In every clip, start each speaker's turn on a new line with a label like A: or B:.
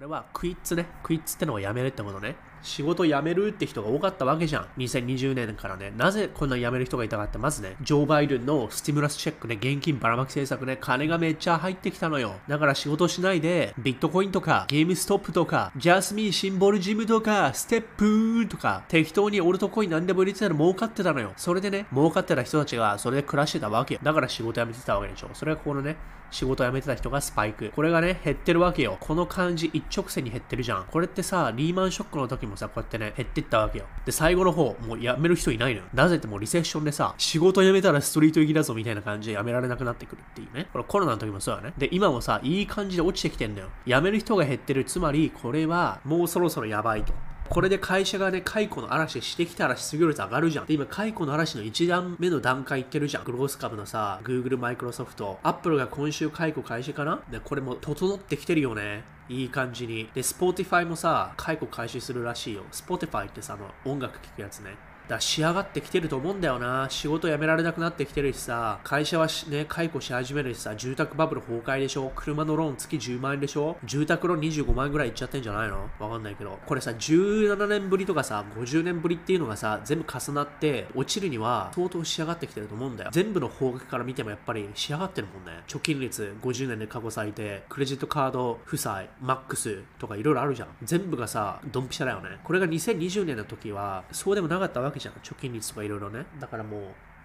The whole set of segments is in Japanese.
A: これはクイッツね。クイッツってのをやめるってことね。仕事辞めるって人が多かったわけじゃん。2020年からね。なぜこんな辞める人がいたかって、まずね、ジョー・バイデンのスティムラスチェックね、現金ばらまき政策ね、金がめっちゃ入ってきたのよ。だから仕事しないで、ビットコインとか、ゲームストップとか、ジャスミンシンボルジムとか、ステップーとか、適当にオルトコイン何でも入れてたら儲かってたのよ。それでね、儲かってた人たちがそれで暮らしてたわけよ。だから仕事辞めてたわけでしょ。それがこのね、仕事辞めてた人がスパイク。これがね、減ってるわけよ。この感じ一直線に減ってるじゃん。これってさ、リーマンショックの時もさ、こうやってね、減ってったわけよ。で、最後の方、もう辞める人いないのよ。なぜってもうリセッションでさ、仕事辞めたらストリート行きだぞみたいな感じで辞められなくなってくるっていうね。これコロナの時もそうだね。で、今もさ、いい感じで落ちてきてんだよ。辞める人が減ってる。つまり、これはもうそろそろやばいと。これで会社がね、解雇の嵐してきたら失業率上がるじゃん。で、今、解雇の嵐の1段目の段階いってるじゃん。グロース株のさ、Google、Microsoft、Apple が今週解雇開始かな？で、これも整ってきてるよね。いい感じに。で、Spotify もさ、解雇開始するらしいよ。Spotify ってさ、あの、音楽聴くやつね。だから仕上がってきてると思うんだよな。仕事辞められなくなってきてるしさ、会社はね、解雇し始めるしさ、住宅バブル崩壊でしょ車のローン月10万円でしょ住宅ローン25万円ぐらいいっちゃってんじゃないの？わかんないけど。これさ、17年ぶりとかさ、50年ぶりっていうのがさ、全部重なって落ちるには相当仕上がってきてると思うんだよ。全部の方角から見てもやっぱり仕上がってるもんね。貯金率50年で過去最低、クレジットカード負債、マックスとかいろいろあるじゃん。全部がさ、ドンピシャだよね。これが2020年の時は、そうでもなかったわけじゃん。貯金率とかいろいろね。だからもう、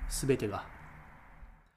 A: 全てが